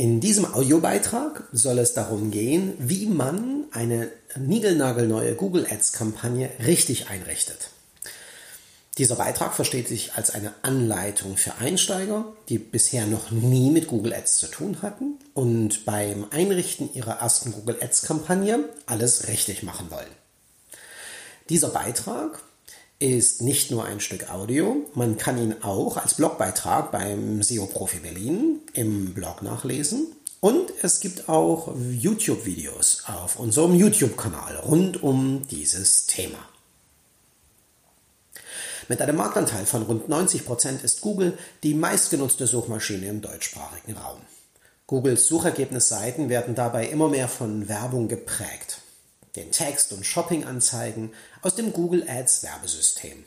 In diesem Audiobeitrag soll es darum gehen, wie man eine niegelnagelneue Google Ads Kampagne richtig einrichtet. Dieser Beitrag versteht sich als eine Anleitung für Einsteiger, die bisher noch nie mit Google Ads zu tun hatten und beim Einrichten ihrer ersten Google Ads Kampagne alles richtig machen wollen. Dieser Beitrag ist nicht nur ein Stück Audio, man kann ihn auch als Blogbeitrag beim SEO Profi Berlin im Blog nachlesen und es gibt auch YouTube-Videos auf unserem YouTube-Kanal rund um dieses Thema. Mit einem Marktanteil von rund 90 Prozent ist Google die meistgenutzte Suchmaschine im deutschsprachigen Raum. Googles Suchergebnisseiten werden dabei immer mehr von Werbung geprägt den Text- und Shopping-Anzeigen aus dem Google Ads Werbesystem.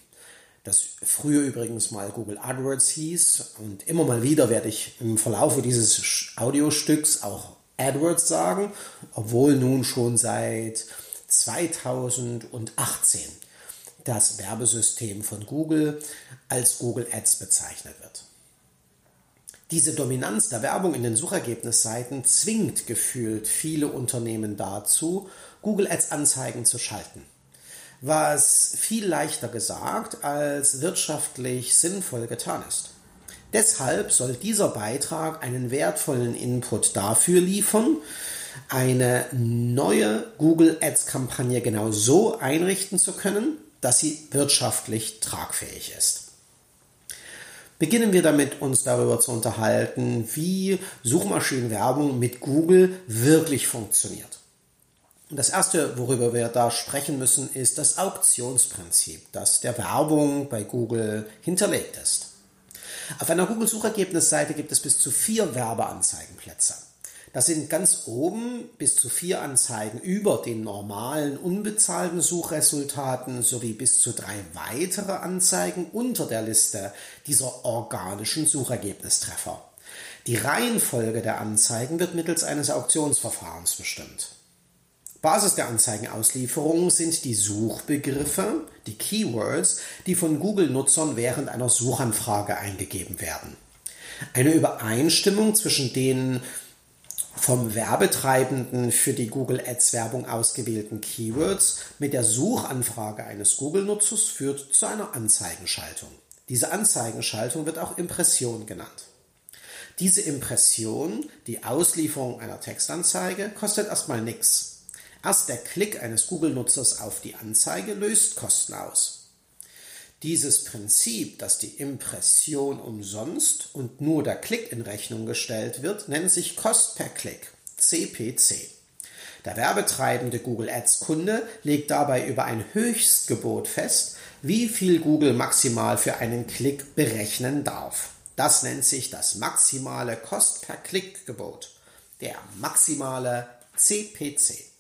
Das früher übrigens mal Google AdWords hieß und immer mal wieder werde ich im Verlaufe dieses Audiostücks auch AdWords sagen, obwohl nun schon seit 2018 das Werbesystem von Google als Google Ads bezeichnet wird. Diese Dominanz der Werbung in den Suchergebnisseiten zwingt gefühlt viele Unternehmen dazu, Google Ads Anzeigen zu schalten. Was viel leichter gesagt als wirtschaftlich sinnvoll getan ist. Deshalb soll dieser Beitrag einen wertvollen Input dafür liefern, eine neue Google Ads Kampagne genau so einrichten zu können, dass sie wirtschaftlich tragfähig ist. Beginnen wir damit, uns darüber zu unterhalten, wie Suchmaschinenwerbung mit Google wirklich funktioniert. Das erste, worüber wir da sprechen müssen, ist das Auktionsprinzip, das der Werbung bei Google hinterlegt ist. Auf einer Google-Suchergebnisseite gibt es bis zu vier Werbeanzeigenplätze. Das sind ganz oben bis zu vier Anzeigen über den normalen unbezahlten Suchresultaten sowie bis zu drei weitere Anzeigen unter der Liste dieser organischen Suchergebnistreffer. Die Reihenfolge der Anzeigen wird mittels eines Auktionsverfahrens bestimmt. Basis der Anzeigenauslieferung sind die Suchbegriffe, die Keywords, die von Google-Nutzern während einer Suchanfrage eingegeben werden. Eine Übereinstimmung zwischen den vom Werbetreibenden für die Google Ads Werbung ausgewählten Keywords mit der Suchanfrage eines Google-Nutzers führt zu einer Anzeigenschaltung. Diese Anzeigenschaltung wird auch Impression genannt. Diese Impression, die Auslieferung einer Textanzeige, kostet erstmal nichts. Erst der Klick eines Google-Nutzers auf die Anzeige löst Kosten aus. Dieses Prinzip, dass die Impression umsonst und nur der Klick in Rechnung gestellt wird, nennt sich Cost per Klick, CPC. Der werbetreibende Google Ads Kunde legt dabei über ein Höchstgebot fest, wie viel Google maximal für einen Klick berechnen darf. Das nennt sich das maximale Cost per Klick Gebot, der maximale CPC.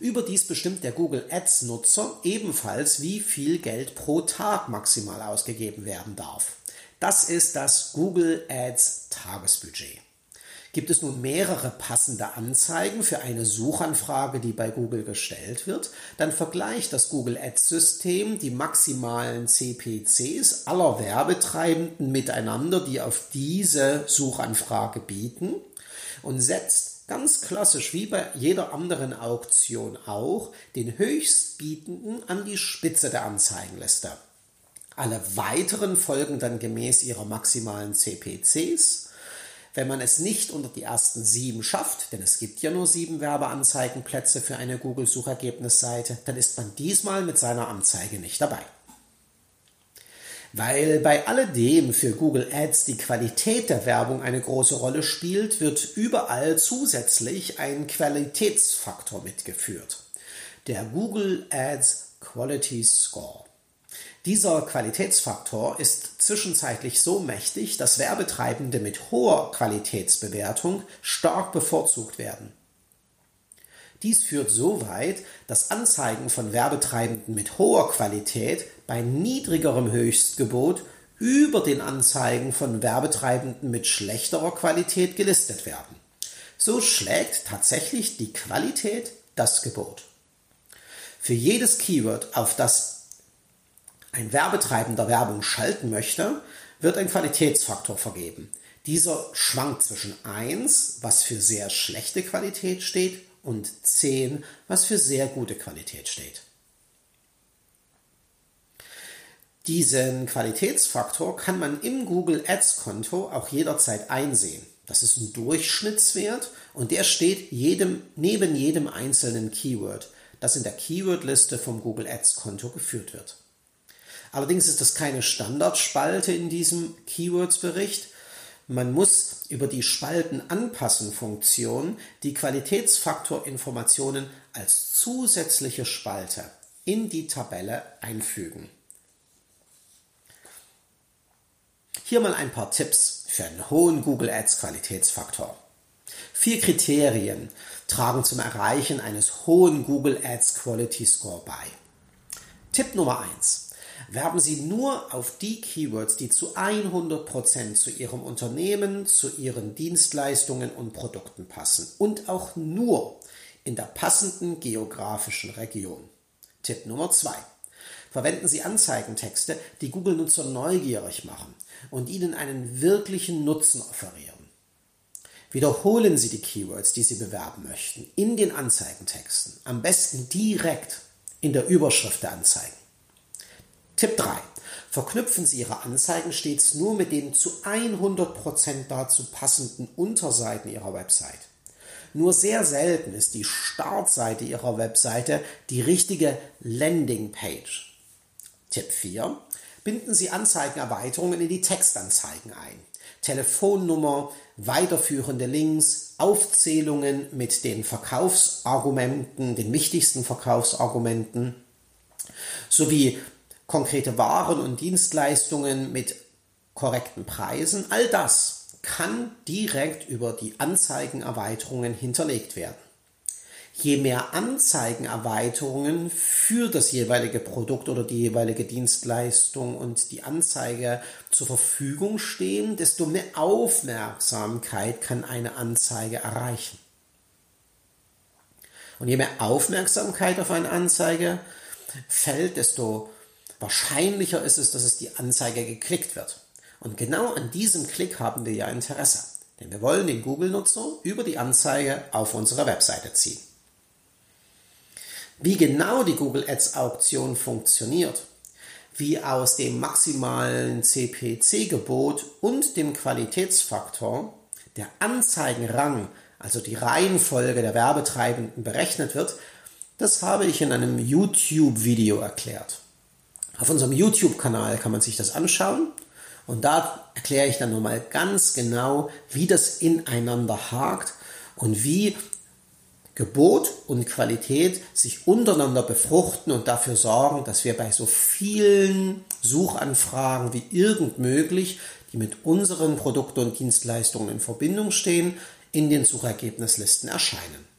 Überdies bestimmt der Google Ads Nutzer ebenfalls, wie viel Geld pro Tag maximal ausgegeben werden darf. Das ist das Google Ads Tagesbudget. Gibt es nun mehrere passende Anzeigen für eine Suchanfrage, die bei Google gestellt wird, dann vergleicht das Google Ads System die maximalen CPCs aller Werbetreibenden miteinander, die auf diese Suchanfrage bieten und setzt ganz klassisch wie bei jeder anderen Auktion auch, den Höchstbietenden an die Spitze der Anzeigenliste. Alle weiteren folgen dann gemäß ihrer maximalen CPCs. Wenn man es nicht unter die ersten sieben schafft, denn es gibt ja nur sieben Werbeanzeigenplätze für eine Google-Suchergebnisseite, dann ist man diesmal mit seiner Anzeige nicht dabei. Weil bei alledem für Google Ads die Qualität der Werbung eine große Rolle spielt, wird überall zusätzlich ein Qualitätsfaktor mitgeführt. Der Google Ads Quality Score. Dieser Qualitätsfaktor ist zwischenzeitlich so mächtig, dass Werbetreibende mit hoher Qualitätsbewertung stark bevorzugt werden. Dies führt so weit, dass Anzeigen von Werbetreibenden mit hoher Qualität bei niedrigerem Höchstgebot über den Anzeigen von Werbetreibenden mit schlechterer Qualität gelistet werden. So schlägt tatsächlich die Qualität das Gebot. Für jedes Keyword, auf das ein Werbetreibender Werbung schalten möchte, wird ein Qualitätsfaktor vergeben. Dieser schwankt zwischen 1, was für sehr schlechte Qualität steht, und 10, was für sehr gute Qualität steht. Diesen Qualitätsfaktor kann man im Google Ads Konto auch jederzeit einsehen. Das ist ein Durchschnittswert und der steht jedem, neben jedem einzelnen Keyword, das in der Keywordliste vom Google Ads Konto geführt wird. Allerdings ist das keine Standardspalte in diesem Keywords-Bericht. Man muss über die Spaltenanpassen-Funktion die Qualitätsfaktorinformationen als zusätzliche Spalte in die Tabelle einfügen. Hier mal ein paar Tipps für einen hohen Google Ads Qualitätsfaktor. Vier Kriterien tragen zum Erreichen eines hohen Google Ads Quality Score bei. Tipp Nummer eins: Werben Sie nur auf die Keywords, die zu 100% zu Ihrem Unternehmen, zu Ihren Dienstleistungen und Produkten passen und auch nur in der passenden geografischen Region. Tipp Nummer zwei: Verwenden Sie Anzeigentexte, die Google-Nutzer neugierig machen und ihnen einen wirklichen Nutzen offerieren. Wiederholen Sie die Keywords, die Sie bewerben möchten, in den Anzeigentexten, am besten direkt in der Überschrift der Anzeigen. Tipp 3. Verknüpfen Sie Ihre Anzeigen stets nur mit den zu 100% dazu passenden Unterseiten Ihrer Website. Nur sehr selten ist die Startseite Ihrer Webseite die richtige Landingpage. Tipp 4. Binden Sie Anzeigenerweiterungen in die Textanzeigen ein. Telefonnummer, weiterführende Links, Aufzählungen mit den Verkaufsargumenten, den wichtigsten Verkaufsargumenten, sowie konkrete Waren und Dienstleistungen mit korrekten Preisen. All das kann direkt über die Anzeigenerweiterungen hinterlegt werden. Je mehr Anzeigenerweiterungen für das jeweilige Produkt oder die jeweilige Dienstleistung und die Anzeige zur Verfügung stehen, desto mehr Aufmerksamkeit kann eine Anzeige erreichen. Und je mehr Aufmerksamkeit auf eine Anzeige fällt, desto wahrscheinlicher ist es, dass es die Anzeige geklickt wird. Und genau an diesem Klick haben wir ja Interesse. Denn wir wollen den Google-Nutzer über die Anzeige auf unsere Webseite ziehen. Wie genau die Google Ads Auktion funktioniert, wie aus dem maximalen CPC-Gebot und dem Qualitätsfaktor der Anzeigenrang, also die Reihenfolge der Werbetreibenden berechnet wird, das habe ich in einem YouTube-Video erklärt. Auf unserem YouTube-Kanal kann man sich das anschauen und da erkläre ich dann nochmal ganz genau, wie das ineinander hakt und wie Gebot und Qualität sich untereinander befruchten und dafür sorgen, dass wir bei so vielen Suchanfragen wie irgend möglich, die mit unseren Produkten und Dienstleistungen in Verbindung stehen, in den Suchergebnislisten erscheinen.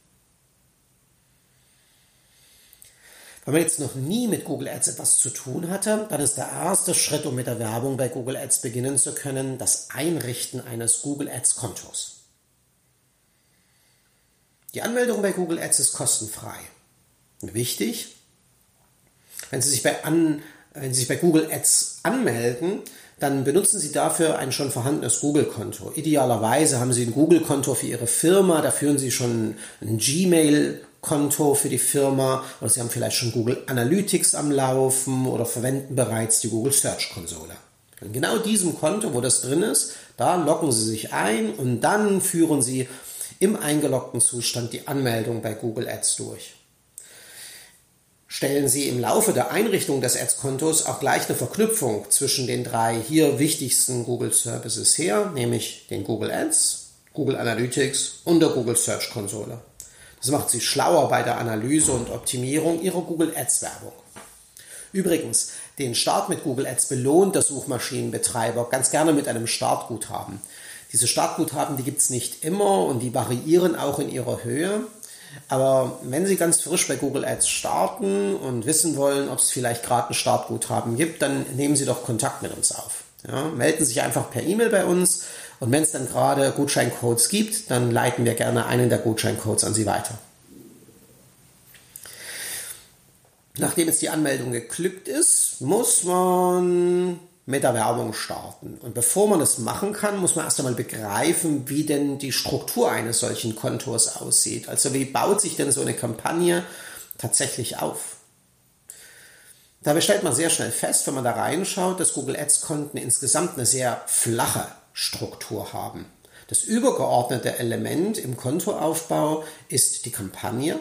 Wenn man jetzt noch nie mit Google Ads etwas zu tun hatte, dann ist der erste Schritt, um mit der Werbung bei Google Ads beginnen zu können, das Einrichten eines Google Ads Kontos. Die Anmeldung bei Google Ads ist kostenfrei. Wichtig, wenn Sie sich bei, an, wenn Sie sich bei Google Ads anmelden, dann benutzen Sie dafür ein schon vorhandenes Google-Konto. Idealerweise haben Sie ein Google-Konto für Ihre Firma, da führen Sie schon ein Gmail-Konto für die Firma oder Sie haben vielleicht schon Google Analytics am Laufen oder verwenden bereits die Google Search Konsole. In genau diesem Konto, wo das drin ist, da loggen Sie sich ein und dann führen Sie im eingeloggten Zustand die Anmeldung bei Google Ads durch. Stellen Sie im Laufe der Einrichtung des Ads-Kontos auch gleich eine Verknüpfung zwischen den drei hier wichtigsten Google Services her, nämlich den Google Ads, Google Analytics und der Google Search Konsole. Das macht Sie schlauer bei der Analyse und Optimierung Ihrer Google Ads Werbung. Übrigens, den Start mit Google Ads belohnt der Suchmaschinenbetreiber ganz gerne mit einem Startguthaben. Diese Startguthaben, die gibt es nicht immer und die variieren auch in ihrer Höhe. Aber wenn Sie ganz frisch bei Google Ads starten und wissen wollen, ob es vielleicht gerade ein Startguthaben gibt, dann nehmen Sie doch Kontakt mit uns auf. Ja, melden Sie sich einfach per E-Mail bei uns und wenn es dann gerade Gutscheincodes gibt, dann leiten wir gerne einen der Gutscheincodes an Sie weiter. Nachdem jetzt die Anmeldung geglückt ist, muss man mit der Werbung starten. Und bevor man das machen kann, muss man erst einmal begreifen, wie denn die Struktur eines solchen Kontors aussieht. Also wie baut sich denn so eine Kampagne tatsächlich auf? Dabei stellt man sehr schnell fest, wenn man da reinschaut, dass Google Ads Konten insgesamt eine sehr flache Struktur haben. Das übergeordnete Element im Kontoaufbau ist die Kampagne.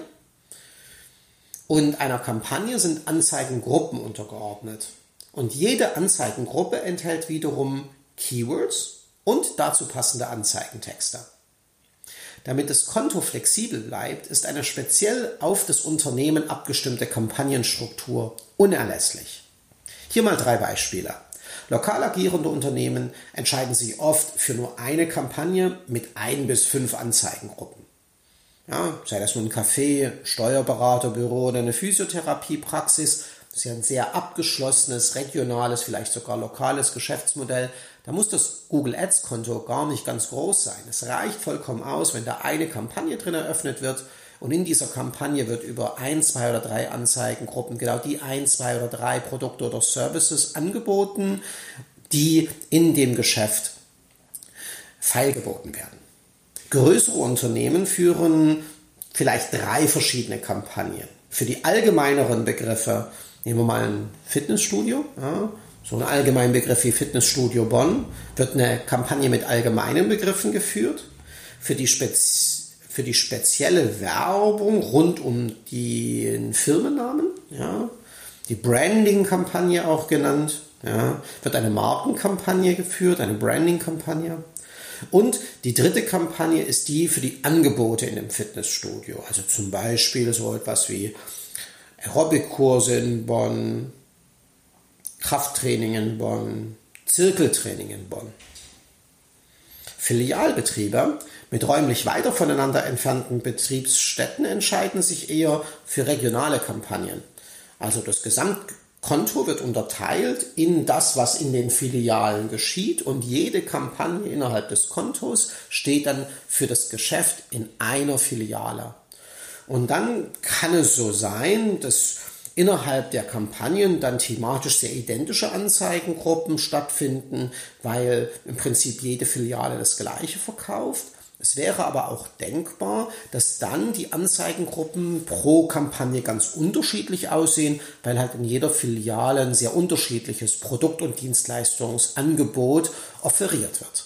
Und einer Kampagne sind Anzeigengruppen untergeordnet. Und jede Anzeigengruppe enthält wiederum Keywords und dazu passende Anzeigentexte. Damit das Konto flexibel bleibt, ist eine speziell auf das Unternehmen abgestimmte Kampagnenstruktur unerlässlich. Hier mal drei Beispiele. Lokal agierende Unternehmen entscheiden sich oft für nur eine Kampagne mit ein bis fünf Anzeigengruppen. Ja, sei das nun ein Café, Steuerberaterbüro oder eine Physiotherapiepraxis, das ist ja ein sehr abgeschlossenes, regionales, vielleicht sogar lokales Geschäftsmodell. Da muss das Google Ads Konto gar nicht ganz groß sein. Es reicht vollkommen aus, wenn da eine Kampagne drin eröffnet wird und in dieser Kampagne wird über ein, zwei oder drei Anzeigengruppen genau die ein, zwei oder drei Produkte oder Services angeboten, die in dem Geschäft feilgeboten werden. Größere Unternehmen führen vielleicht drei verschiedene Kampagnen. Für die allgemeineren Begriffe Nehmen wir mal ein Fitnessstudio. Ja, so ein allgemeinen Begriff wie Fitnessstudio Bonn wird eine Kampagne mit allgemeinen Begriffen geführt. Für die, Spez für die spezielle Werbung rund um den Firmennamen, ja, die Branding-Kampagne auch genannt, ja, wird eine Markenkampagne geführt, eine Branding-Kampagne. Und die dritte Kampagne ist die für die Angebote in dem Fitnessstudio. Also zum Beispiel so etwas wie Aerobic-Kurse in Bonn, Krafttraining in Bonn, Zirkeltraining in Bonn. Filialbetriebe mit räumlich weiter voneinander entfernten Betriebsstätten entscheiden sich eher für regionale Kampagnen. Also das Gesamtkonto wird unterteilt in das, was in den Filialen geschieht und jede Kampagne innerhalb des Kontos steht dann für das Geschäft in einer Filiale. Und dann kann es so sein, dass innerhalb der Kampagnen dann thematisch sehr identische Anzeigengruppen stattfinden, weil im Prinzip jede Filiale das gleiche verkauft. Es wäre aber auch denkbar, dass dann die Anzeigengruppen pro Kampagne ganz unterschiedlich aussehen, weil halt in jeder Filiale ein sehr unterschiedliches Produkt- und Dienstleistungsangebot offeriert wird.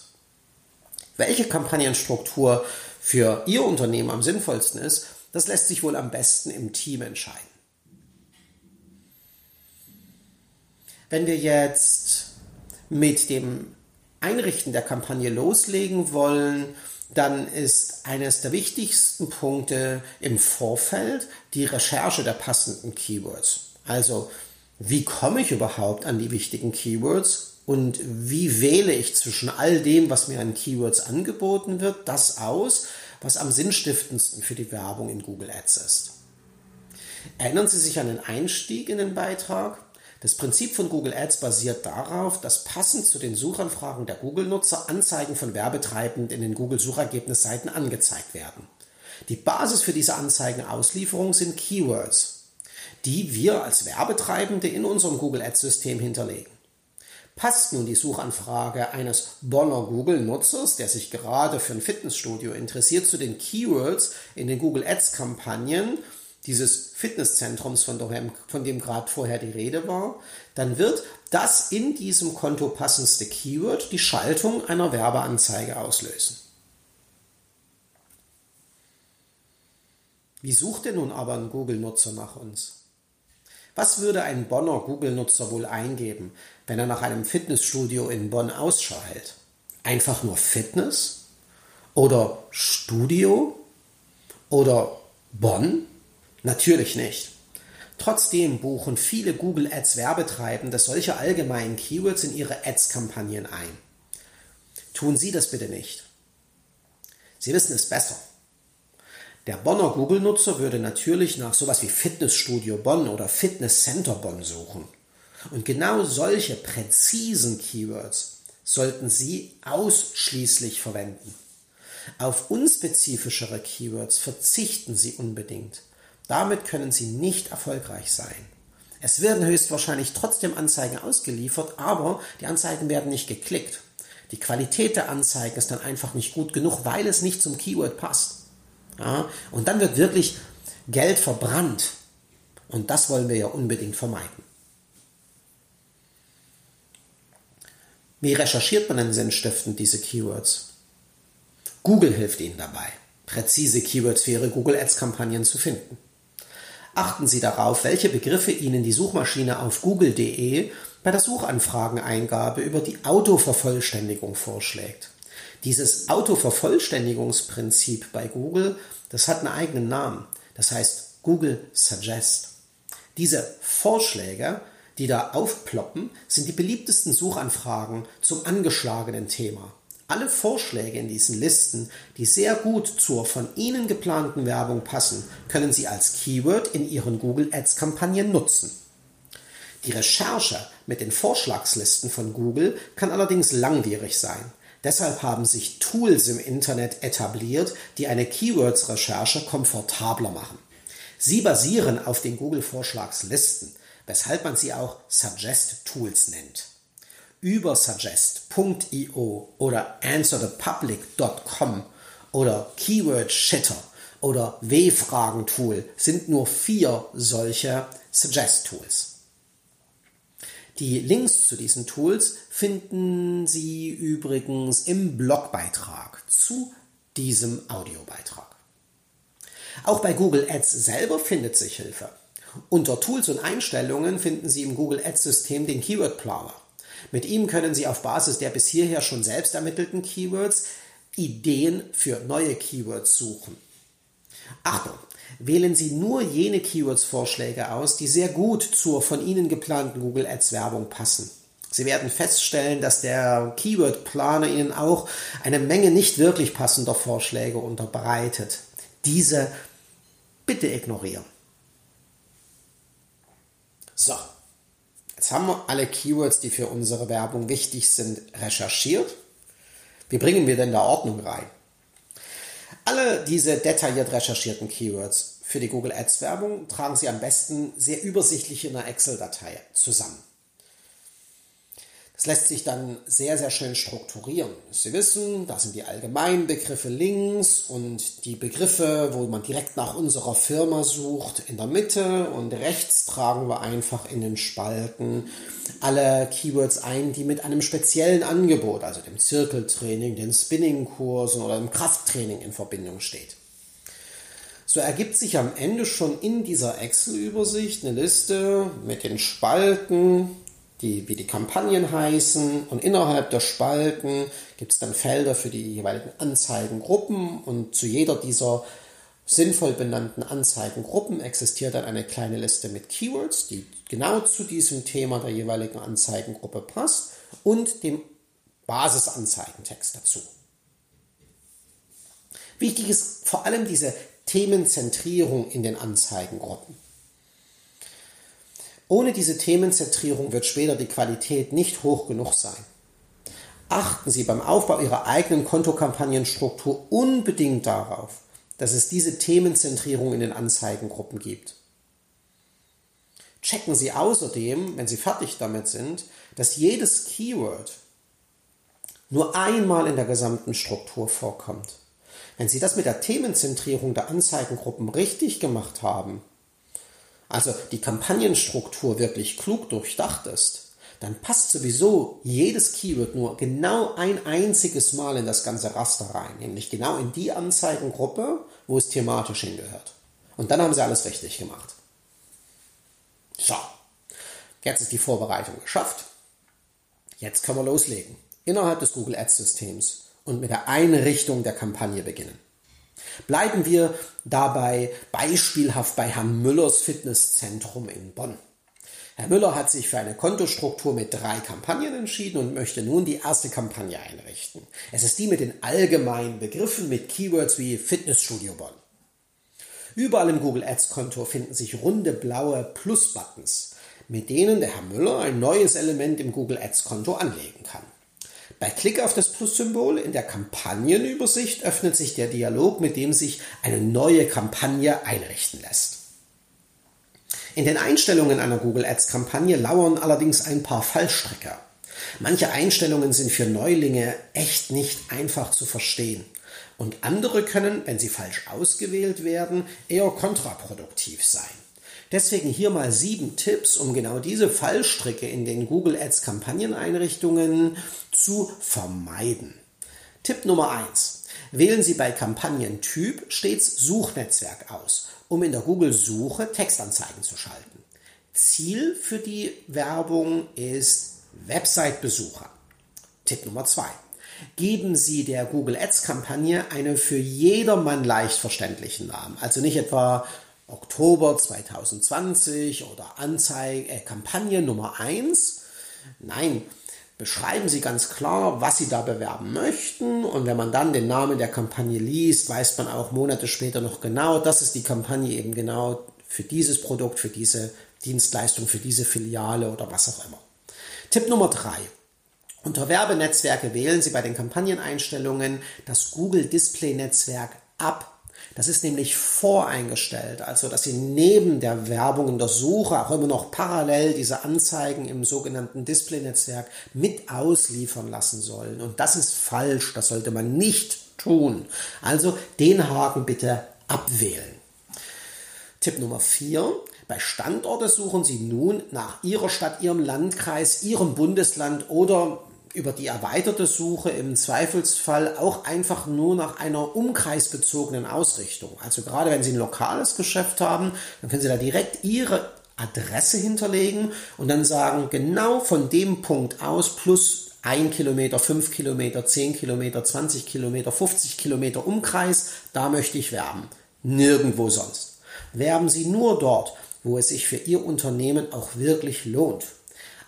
Welche Kampagnenstruktur für Ihr Unternehmen am sinnvollsten ist, das lässt sich wohl am besten im Team entscheiden. Wenn wir jetzt mit dem Einrichten der Kampagne loslegen wollen, dann ist eines der wichtigsten Punkte im Vorfeld die Recherche der passenden Keywords. Also, wie komme ich überhaupt an die wichtigen Keywords und wie wähle ich zwischen all dem, was mir an Keywords angeboten wird, das aus, was am sinnstiftendsten für die Werbung in Google Ads ist. Erinnern Sie sich an den Einstieg in den Beitrag? Das Prinzip von Google Ads basiert darauf, dass passend zu den Suchanfragen der Google-Nutzer Anzeigen von Werbetreibenden in den Google-Suchergebnisseiten angezeigt werden. Die Basis für diese Anzeigenauslieferung sind Keywords, die wir als Werbetreibende in unserem Google Ads-System hinterlegen. Passt nun die Suchanfrage eines Bonner Google-Nutzers, der sich gerade für ein Fitnessstudio interessiert, zu den Keywords in den Google Ads-Kampagnen dieses Fitnesszentrums, von dem, von dem gerade vorher die Rede war, dann wird das in diesem Konto passendste Keyword die Schaltung einer Werbeanzeige auslösen. Wie sucht denn nun aber ein Google-Nutzer nach uns? Was würde ein Bonner Google-Nutzer wohl eingeben, wenn er nach einem Fitnessstudio in Bonn Ausschau hält? Einfach nur Fitness? Oder Studio? Oder Bonn? Natürlich nicht. Trotzdem buchen viele Google Ads Werbetreibende solche allgemeinen Keywords in ihre Ads-Kampagnen ein. Tun Sie das bitte nicht. Sie wissen es besser. Der Bonner Google-Nutzer würde natürlich nach sowas wie Fitnessstudio Bonn oder Fitness Center Bonn suchen. Und genau solche präzisen Keywords sollten Sie ausschließlich verwenden. Auf unspezifischere Keywords verzichten Sie unbedingt. Damit können Sie nicht erfolgreich sein. Es werden höchstwahrscheinlich trotzdem Anzeigen ausgeliefert, aber die Anzeigen werden nicht geklickt. Die Qualität der Anzeigen ist dann einfach nicht gut genug, weil es nicht zum Keyword passt. Ja, und dann wird wirklich Geld verbrannt. Und das wollen wir ja unbedingt vermeiden. Wie recherchiert man denn sinnstiftend diese Keywords? Google hilft Ihnen dabei, präzise Keywords für Ihre Google Ads-Kampagnen zu finden. Achten Sie darauf, welche Begriffe Ihnen die Suchmaschine auf google.de bei der Suchanfrageneingabe über die Autovervollständigung vorschlägt. Dieses Autovervollständigungsprinzip bei Google, das hat einen eigenen Namen. Das heißt Google Suggest. Diese Vorschläge, die da aufploppen, sind die beliebtesten Suchanfragen zum angeschlagenen Thema. Alle Vorschläge in diesen Listen, die sehr gut zur von Ihnen geplanten Werbung passen, können Sie als Keyword in Ihren Google Ads Kampagnen nutzen. Die Recherche mit den Vorschlagslisten von Google kann allerdings langwierig sein. Deshalb haben sich Tools im Internet etabliert, die eine Keywords-Recherche komfortabler machen. Sie basieren auf den Google-Vorschlagslisten, weshalb man sie auch Suggest-Tools nennt über suggest.io oder answerthepublic.com oder Keyword Shitter oder W-Fragen-Tool sind nur vier solche Suggest-Tools. Die Links zu diesen Tools finden Sie übrigens im Blogbeitrag zu diesem Audiobeitrag. Auch bei Google Ads selber findet sich Hilfe. Unter Tools und Einstellungen finden Sie im Google Ads System den Keyword Planer. Mit ihm können Sie auf Basis der bis hierher schon selbst ermittelten Keywords Ideen für neue Keywords suchen. Achtung! Wählen Sie nur jene Keywords-Vorschläge aus, die sehr gut zur von Ihnen geplanten Google Ads-Werbung passen. Sie werden feststellen, dass der Keyword-Planer Ihnen auch eine Menge nicht wirklich passender Vorschläge unterbreitet. Diese bitte ignorieren. So, Jetzt haben wir alle Keywords, die für unsere Werbung wichtig sind, recherchiert. Wie bringen wir denn da Ordnung rein? Alle diese detailliert recherchierten Keywords für die Google Ads Werbung tragen Sie am besten sehr übersichtlich in einer Excel-Datei zusammen. Das lässt sich dann sehr, sehr schön strukturieren. Sie wissen, da sind die allgemeinen Begriffe links und die Begriffe, wo man direkt nach unserer Firma sucht, in der Mitte und rechts tragen wir einfach in den Spalten alle Keywords ein, die mit einem speziellen Angebot, also dem Zirkeltraining, den Spinning-Kursen oder dem Krafttraining in Verbindung steht. So ergibt sich am Ende schon in dieser Excel-Übersicht eine Liste mit den Spalten, die, wie die Kampagnen heißen und innerhalb der Spalten gibt es dann Felder für die jeweiligen Anzeigengruppen und zu jeder dieser sinnvoll benannten Anzeigengruppen existiert dann eine kleine Liste mit Keywords, die genau zu diesem Thema der jeweiligen Anzeigengruppe passt und dem Basisanzeigentext dazu. Wichtig ist vor allem diese Themenzentrierung in den Anzeigengruppen. Ohne diese Themenzentrierung wird später die Qualität nicht hoch genug sein. Achten Sie beim Aufbau Ihrer eigenen Kontokampagnenstruktur unbedingt darauf, dass es diese Themenzentrierung in den Anzeigengruppen gibt. Checken Sie außerdem, wenn Sie fertig damit sind, dass jedes Keyword nur einmal in der gesamten Struktur vorkommt. Wenn Sie das mit der Themenzentrierung der Anzeigengruppen richtig gemacht haben, also die Kampagnenstruktur wirklich klug durchdacht ist, dann passt sowieso jedes Keyword nur genau ein einziges Mal in das ganze Raster rein, nämlich genau in die Anzeigengruppe, wo es thematisch hingehört. Und dann haben sie alles richtig gemacht. So, jetzt ist die Vorbereitung geschafft. Jetzt können wir loslegen. Innerhalb des Google Ads Systems und mit der Einrichtung der Kampagne beginnen. Bleiben wir dabei beispielhaft bei Herrn Müllers Fitnesszentrum in Bonn. Herr Müller hat sich für eine Kontostruktur mit drei Kampagnen entschieden und möchte nun die erste Kampagne einrichten. Es ist die mit den allgemeinen Begriffen mit Keywords wie Fitnessstudio Bonn. Überall im Google Ads Konto finden sich runde blaue Plus-Buttons, mit denen der Herr Müller ein neues Element im Google Ads Konto anlegen kann. Bei Klick auf das Plus-Symbol in der Kampagnenübersicht öffnet sich der Dialog, mit dem sich eine neue Kampagne einrichten lässt. In den Einstellungen einer Google Ads Kampagne lauern allerdings ein paar Fallstricke. Manche Einstellungen sind für Neulinge echt nicht einfach zu verstehen. Und andere können, wenn sie falsch ausgewählt werden, eher kontraproduktiv sein. Deswegen hier mal sieben Tipps, um genau diese Fallstricke in den Google Ads Kampagneneinrichtungen zu vermeiden. Tipp Nummer eins: Wählen Sie bei Kampagnentyp stets Suchnetzwerk aus, um in der Google-Suche Textanzeigen zu schalten. Ziel für die Werbung ist Website-Besucher. Tipp Nummer zwei: Geben Sie der Google Ads-Kampagne einen für jedermann leicht verständlichen Namen. Also nicht etwa Oktober 2020 oder Anzeige, äh, Kampagne Nummer 1. Nein, beschreiben Sie ganz klar, was Sie da bewerben möchten. Und wenn man dann den Namen der Kampagne liest, weiß man auch Monate später noch genau, das ist die Kampagne eben genau für dieses Produkt, für diese Dienstleistung, für diese Filiale oder was auch immer. Tipp Nummer 3. Unter Werbenetzwerke wählen Sie bei den Kampagneneinstellungen das Google Display Netzwerk ab. Das ist nämlich voreingestellt, also dass Sie neben der Werbung in der Suche auch immer noch parallel diese Anzeigen im sogenannten Display-Netzwerk mit ausliefern lassen sollen. Und das ist falsch, das sollte man nicht tun. Also den Haken bitte abwählen. Tipp Nummer 4. Bei Standorte suchen Sie nun nach Ihrer Stadt, Ihrem Landkreis, Ihrem Bundesland oder über die erweiterte Suche im Zweifelsfall auch einfach nur nach einer umkreisbezogenen Ausrichtung. Also gerade wenn Sie ein lokales Geschäft haben, dann können Sie da direkt Ihre Adresse hinterlegen und dann sagen, genau von dem Punkt aus plus ein Kilometer, fünf Kilometer, zehn Kilometer, 20 Kilometer, 50 Kilometer Umkreis, da möchte ich werben. Nirgendwo sonst. Werben Sie nur dort, wo es sich für Ihr Unternehmen auch wirklich lohnt.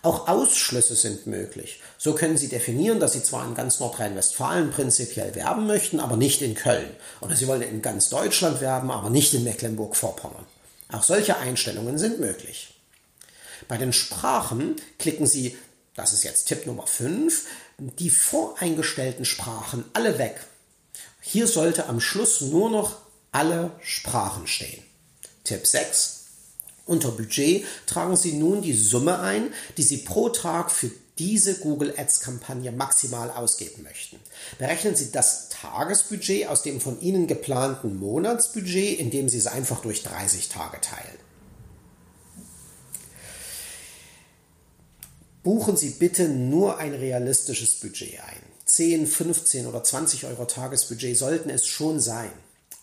Auch Ausschlüsse sind möglich. So können Sie definieren, dass Sie zwar in ganz Nordrhein-Westfalen prinzipiell werben möchten, aber nicht in Köln. Oder Sie wollen in ganz Deutschland werben, aber nicht in Mecklenburg-Vorpommern. Auch solche Einstellungen sind möglich. Bei den Sprachen klicken Sie, das ist jetzt Tipp Nummer 5, die voreingestellten Sprachen alle weg. Hier sollte am Schluss nur noch alle Sprachen stehen. Tipp 6. Unter Budget tragen Sie nun die Summe ein, die Sie pro Tag für diese Google Ads Kampagne maximal ausgeben möchten. Berechnen Sie das Tagesbudget aus dem von Ihnen geplanten Monatsbudget, indem Sie es einfach durch 30 Tage teilen. Buchen Sie bitte nur ein realistisches Budget ein. 10, 15 oder 20 Euro Tagesbudget sollten es schon sein.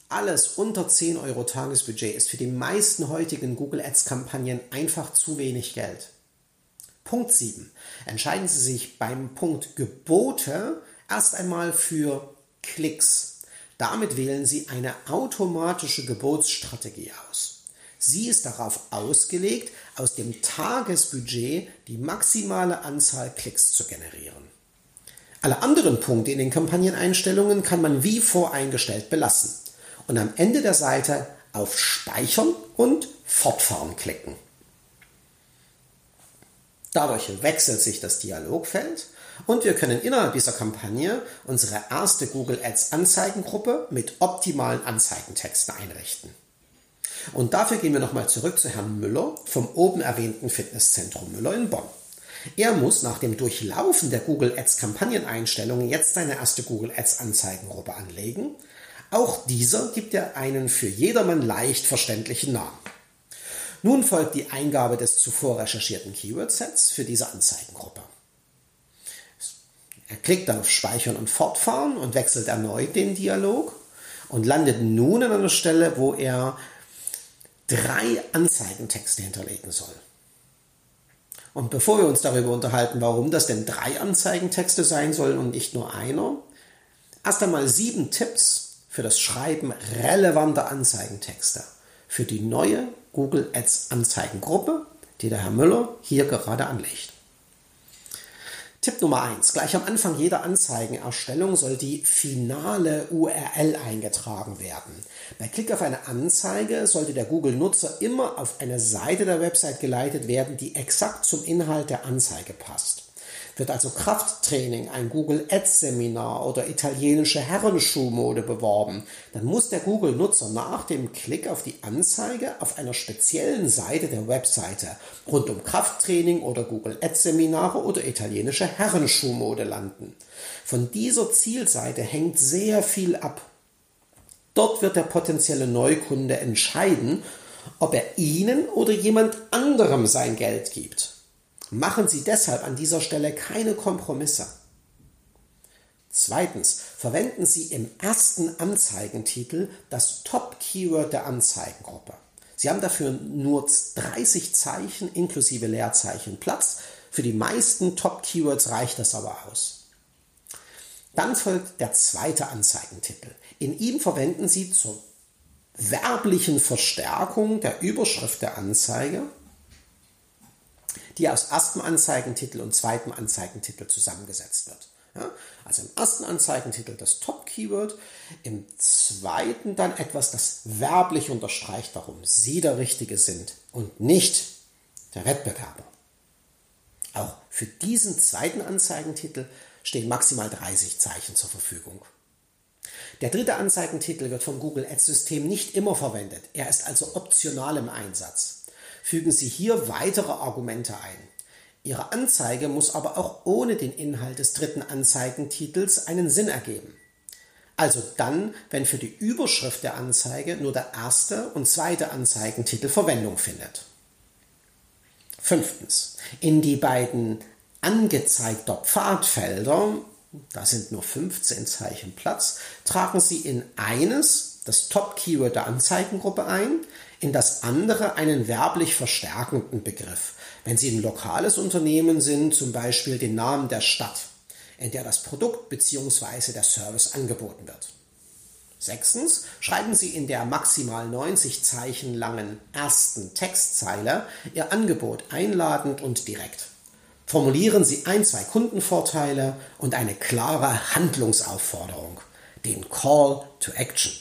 Alles unter 10 Euro Tagesbudget ist für die meisten heutigen Google Ads Kampagnen einfach zu wenig Geld. Punkt 7. Entscheiden Sie sich beim Punkt Gebote erst einmal für Klicks. Damit wählen Sie eine automatische Gebotsstrategie aus. Sie ist darauf ausgelegt, aus dem Tagesbudget die maximale Anzahl Klicks zu generieren. Alle anderen Punkte in den Kampagneneinstellungen kann man wie voreingestellt belassen und am Ende der Seite auf Speichern und Fortfahren klicken. Dadurch wechselt sich das Dialogfeld und wir können innerhalb dieser Kampagne unsere erste Google Ads Anzeigengruppe mit optimalen Anzeigentexten einrichten. Und dafür gehen wir nochmal zurück zu Herrn Müller vom oben erwähnten Fitnesszentrum Müller in Bonn. Er muss nach dem Durchlaufen der Google Ads Kampagneneinstellungen jetzt seine erste Google Ads Anzeigengruppe anlegen auch dieser gibt ja einen für jedermann leicht verständlichen Namen. Nun folgt die Eingabe des zuvor recherchierten Keyword-Sets für diese Anzeigengruppe. Er klickt dann auf Speichern und Fortfahren und wechselt erneut den Dialog und landet nun an einer Stelle, wo er drei Anzeigentexte hinterlegen soll. Und bevor wir uns darüber unterhalten, warum das denn drei Anzeigentexte sein sollen und nicht nur einer, erst einmal sieben Tipps, für das Schreiben relevanter Anzeigentexte für die neue Google Ads Anzeigengruppe, die der Herr Müller hier gerade anlegt. Tipp Nummer 1. Gleich am Anfang jeder Anzeigenerstellung soll die finale URL eingetragen werden. Bei Klick auf eine Anzeige sollte der Google-Nutzer immer auf eine Seite der Website geleitet werden, die exakt zum Inhalt der Anzeige passt. Wird also Krafttraining, ein Google Ads Seminar oder italienische Herrenschuhmode beworben, dann muss der Google-Nutzer nach dem Klick auf die Anzeige auf einer speziellen Seite der Webseite rund um Krafttraining oder Google Ads Seminare oder italienische Herrenschuhmode landen. Von dieser Zielseite hängt sehr viel ab. Dort wird der potenzielle Neukunde entscheiden, ob er Ihnen oder jemand anderem sein Geld gibt. Machen Sie deshalb an dieser Stelle keine Kompromisse. Zweitens, verwenden Sie im ersten Anzeigentitel das Top-Keyword der Anzeigengruppe. Sie haben dafür nur 30 Zeichen inklusive Leerzeichen Platz. Für die meisten Top-Keywords reicht das aber aus. Dann folgt der zweite Anzeigentitel. In ihm verwenden Sie zur werblichen Verstärkung der Überschrift der Anzeige, die aus erstem Anzeigentitel und zweitem Anzeigentitel zusammengesetzt wird. Ja, also im ersten Anzeigentitel das Top-Keyword, im zweiten dann etwas, das werblich unterstreicht, warum Sie der Richtige sind und nicht der Wettbewerber. Auch für diesen zweiten Anzeigentitel stehen maximal 30 Zeichen zur Verfügung. Der dritte Anzeigentitel wird vom Google Ads-System nicht immer verwendet. Er ist also optional im Einsatz. Fügen Sie hier weitere Argumente ein. Ihre Anzeige muss aber auch ohne den Inhalt des dritten Anzeigentitels einen Sinn ergeben. Also dann, wenn für die Überschrift der Anzeige nur der erste und zweite Anzeigentitel Verwendung findet. Fünftens. In die beiden angezeigter Pfadfelder da sind nur 15 Zeichen Platz, tragen Sie in eines das Top-Keyword der Anzeigengruppe ein, in das andere einen werblich verstärkenden Begriff. Wenn Sie ein lokales Unternehmen sind, zum Beispiel den Namen der Stadt, in der das Produkt bzw. der Service angeboten wird. Sechstens schreiben Sie in der maximal 90 Zeichen langen ersten Textzeile Ihr Angebot einladend und direkt. Formulieren Sie ein, zwei Kundenvorteile und eine klare Handlungsaufforderung, den Call to Action.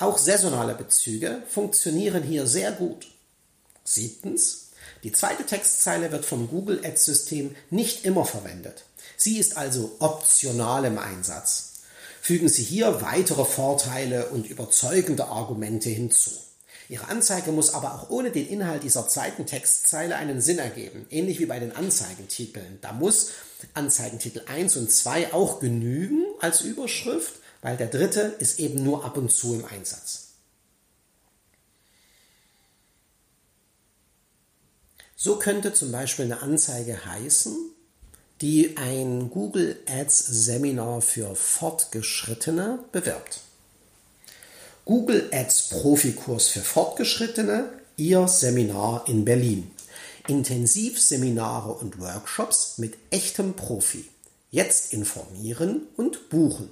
Auch saisonale Bezüge funktionieren hier sehr gut. Siebtens, die zweite Textzeile wird vom Google Ads System nicht immer verwendet. Sie ist also optional im Einsatz. Fügen Sie hier weitere Vorteile und überzeugende Argumente hinzu. Ihre Anzeige muss aber auch ohne den Inhalt dieser zweiten Textzeile einen Sinn ergeben, ähnlich wie bei den Anzeigentiteln. Da muss Anzeigentitel 1 und 2 auch genügen als Überschrift, weil der dritte ist eben nur ab und zu im Einsatz. So könnte zum Beispiel eine Anzeige heißen, die ein Google Ads Seminar für Fortgeschrittene bewirbt. Google Ads Profikurs für Fortgeschrittene, Ihr Seminar in Berlin. Intensivseminare und Workshops mit echtem Profi. Jetzt informieren und buchen.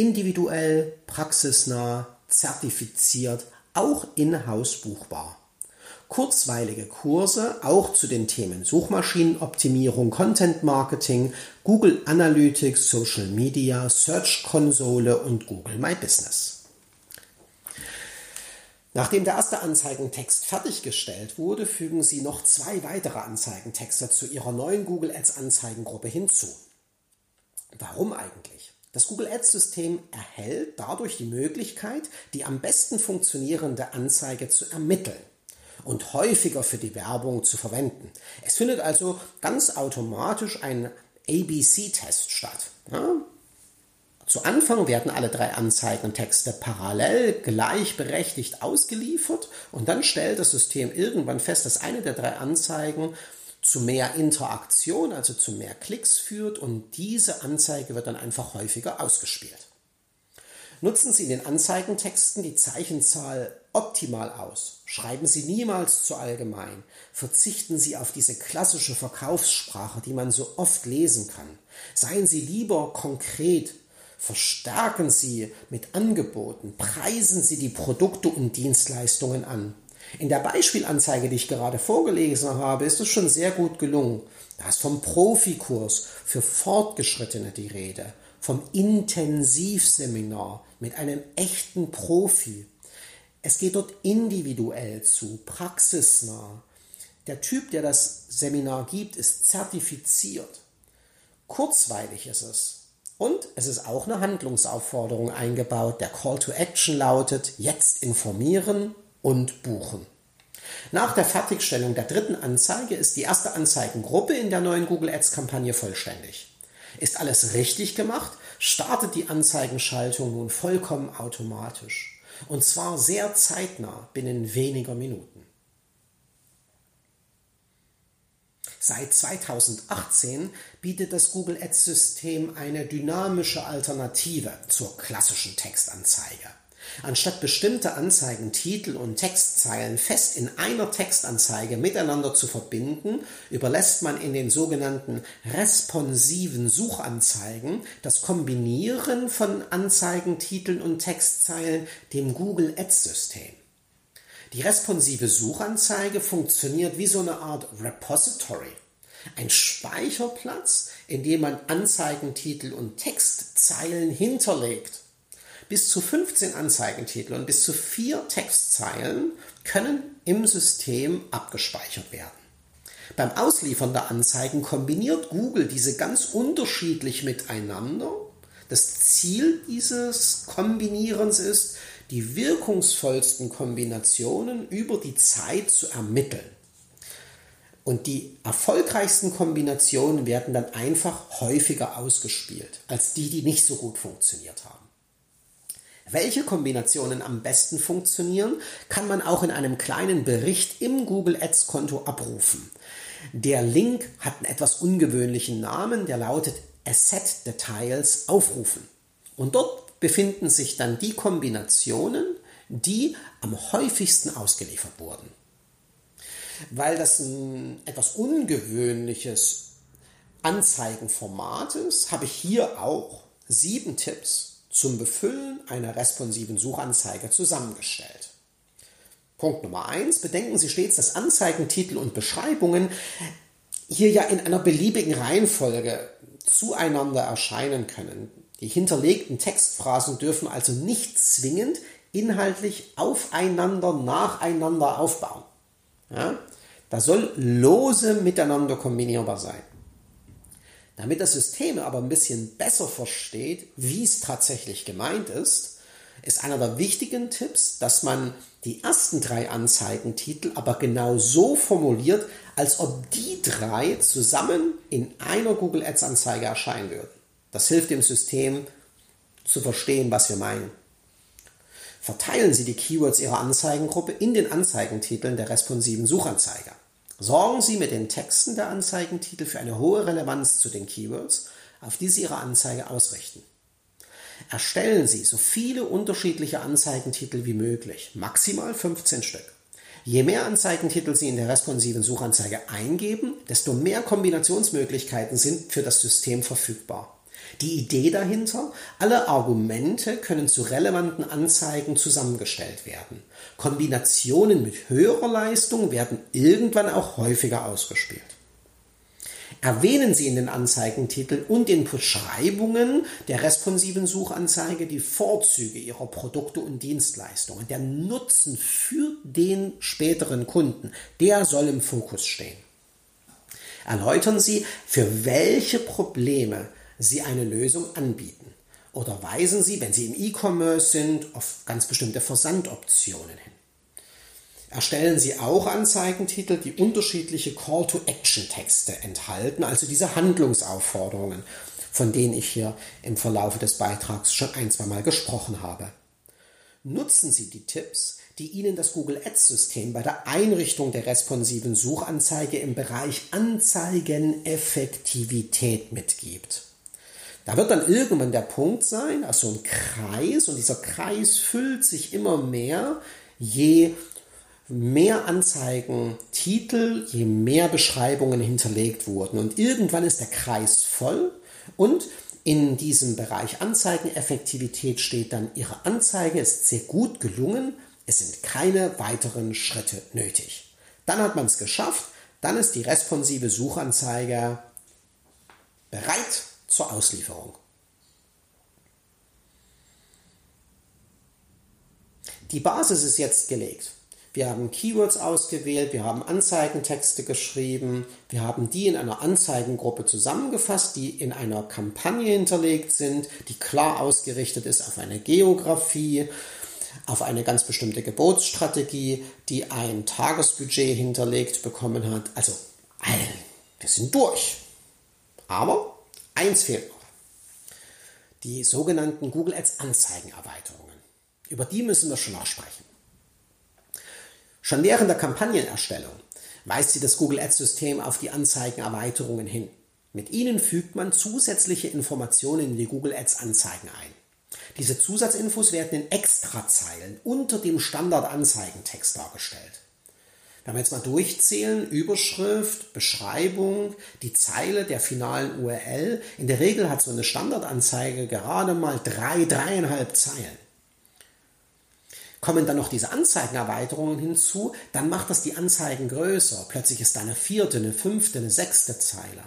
Individuell, praxisnah, zertifiziert, auch in-house buchbar. Kurzweilige Kurse auch zu den Themen Suchmaschinenoptimierung, Content Marketing, Google Analytics, Social Media, Search Konsole und Google My Business. Nachdem der erste Anzeigentext fertiggestellt wurde, fügen Sie noch zwei weitere Anzeigentexte zu Ihrer neuen Google Ads Anzeigengruppe hinzu. Warum eigentlich? Das Google Ads System erhält dadurch die Möglichkeit, die am besten funktionierende Anzeige zu ermitteln und häufiger für die Werbung zu verwenden. Es findet also ganz automatisch ein ABC-Test statt. Ja, zu Anfang werden alle drei Anzeigentexte parallel gleichberechtigt ausgeliefert und dann stellt das System irgendwann fest, dass eine der drei Anzeigen zu mehr Interaktion, also zu mehr Klicks führt und diese Anzeige wird dann einfach häufiger ausgespielt. Nutzen Sie in den Anzeigentexten die Zeichenzahl optimal aus. Schreiben Sie niemals zu allgemein. Verzichten Sie auf diese klassische Verkaufssprache, die man so oft lesen kann. Seien Sie lieber konkret Verstärken Sie mit Angeboten, preisen Sie die Produkte und Dienstleistungen an. In der Beispielanzeige, die ich gerade vorgelesen habe, ist es schon sehr gut gelungen. Da ist vom Profikurs für Fortgeschrittene die Rede, vom Intensivseminar mit einem echten Profi. Es geht dort individuell zu, praxisnah. Der Typ, der das Seminar gibt, ist zertifiziert. Kurzweilig ist es. Und es ist auch eine Handlungsaufforderung eingebaut. Der Call to Action lautet, jetzt informieren und buchen. Nach der Fertigstellung der dritten Anzeige ist die erste Anzeigengruppe in der neuen Google Ads Kampagne vollständig. Ist alles richtig gemacht, startet die Anzeigenschaltung nun vollkommen automatisch. Und zwar sehr zeitnah, binnen weniger Minuten. Seit 2018 bietet das Google Ads-System eine dynamische Alternative zur klassischen Textanzeige. Anstatt bestimmte Anzeigentitel und Textzeilen fest in einer Textanzeige miteinander zu verbinden, überlässt man in den sogenannten responsiven Suchanzeigen das Kombinieren von Anzeigentiteln und Textzeilen dem Google Ads-System. Die responsive Suchanzeige funktioniert wie so eine Art Repository, ein Speicherplatz, in dem man Anzeigentitel und Textzeilen hinterlegt. Bis zu 15 Anzeigentitel und bis zu vier Textzeilen können im System abgespeichert werden. Beim Ausliefern der Anzeigen kombiniert Google diese ganz unterschiedlich miteinander. Das Ziel dieses Kombinierens ist, die wirkungsvollsten Kombinationen über die Zeit zu ermitteln. Und die erfolgreichsten Kombinationen werden dann einfach häufiger ausgespielt als die, die nicht so gut funktioniert haben. Welche Kombinationen am besten funktionieren, kann man auch in einem kleinen Bericht im Google Ads Konto abrufen. Der Link hat einen etwas ungewöhnlichen Namen, der lautet Asset Details aufrufen. Und dort befinden sich dann die Kombinationen, die am häufigsten ausgeliefert wurden. Weil das ein etwas ungewöhnliches Anzeigenformat ist, habe ich hier auch sieben Tipps zum Befüllen einer responsiven Suchanzeige zusammengestellt. Punkt Nummer eins: Bedenken Sie stets, dass Anzeigentitel und Beschreibungen hier ja in einer beliebigen Reihenfolge zueinander erscheinen können. Die hinterlegten Textphrasen dürfen also nicht zwingend inhaltlich aufeinander, nacheinander aufbauen. Ja? Da soll lose miteinander kombinierbar sein. Damit das System aber ein bisschen besser versteht, wie es tatsächlich gemeint ist, ist einer der wichtigen Tipps, dass man die ersten drei Anzeigentitel aber genau so formuliert, als ob die drei zusammen in einer Google Ads Anzeige erscheinen würden. Das hilft dem System zu verstehen, was wir meinen. Verteilen Sie die Keywords Ihrer Anzeigengruppe in den Anzeigentiteln der responsiven Suchanzeiger. Sorgen Sie mit den Texten der Anzeigentitel für eine hohe Relevanz zu den Keywords, auf die Sie Ihre Anzeige ausrichten. Erstellen Sie so viele unterschiedliche Anzeigentitel wie möglich, maximal 15 Stück. Je mehr Anzeigentitel Sie in der responsiven Suchanzeige eingeben, desto mehr Kombinationsmöglichkeiten sind für das System verfügbar. Die Idee dahinter, alle Argumente können zu relevanten Anzeigen zusammengestellt werden. Kombinationen mit höherer Leistung werden irgendwann auch häufiger ausgespielt. Erwähnen Sie in den Anzeigentiteln und den Beschreibungen der responsiven Suchanzeige die Vorzüge Ihrer Produkte und Dienstleistungen. Der Nutzen für den späteren Kunden, der soll im Fokus stehen. Erläutern Sie, für welche Probleme Sie eine Lösung anbieten. Oder weisen Sie, wenn Sie im E-Commerce sind, auf ganz bestimmte Versandoptionen hin. Erstellen Sie auch Anzeigentitel, die unterschiedliche Call-to-Action-Texte enthalten, also diese Handlungsaufforderungen, von denen ich hier im Verlauf des Beitrags schon ein, zwei Mal gesprochen habe. Nutzen Sie die Tipps, die Ihnen das Google Ads-System bei der Einrichtung der responsiven Suchanzeige im Bereich Anzeigeneffektivität mitgibt. Da wird dann irgendwann der Punkt sein, also ein Kreis, und dieser Kreis füllt sich immer mehr, je mehr Anzeigentitel, je mehr Beschreibungen hinterlegt wurden. Und irgendwann ist der Kreis voll und in diesem Bereich Anzeigeneffektivität steht dann, Ihre Anzeige ist sehr gut gelungen, es sind keine weiteren Schritte nötig. Dann hat man es geschafft, dann ist die responsive Suchanzeige bereit zur Auslieferung. Die Basis ist jetzt gelegt. wir haben Keywords ausgewählt, wir haben Anzeigentexte geschrieben, wir haben die in einer Anzeigengruppe zusammengefasst, die in einer Kampagne hinterlegt sind, die klar ausgerichtet ist auf eine Geografie, auf eine ganz bestimmte Gebotsstrategie, die ein Tagesbudget hinterlegt bekommen hat. Also, wir sind durch. Aber eins fehlt noch. Die sogenannten Google Ads Anzeigenerweiterungen. Über die müssen wir schon noch sprechen. Schon während der Kampagnenerstellung weist sie das Google Ads System auf die Anzeigenerweiterungen hin. Mit ihnen fügt man zusätzliche Informationen in die Google Ads Anzeigen ein. Diese Zusatzinfos werden in Extrazeilen unter dem Standardanzeigentext dargestellt. Wenn wir jetzt mal durchzählen, Überschrift, Beschreibung, die Zeile der finalen URL. In der Regel hat so eine Standardanzeige gerade mal drei, dreieinhalb Zeilen. Kommen dann noch diese Anzeigenerweiterungen hinzu, dann macht das die Anzeigen größer. Plötzlich ist da eine vierte, eine fünfte, eine sechste Zeile.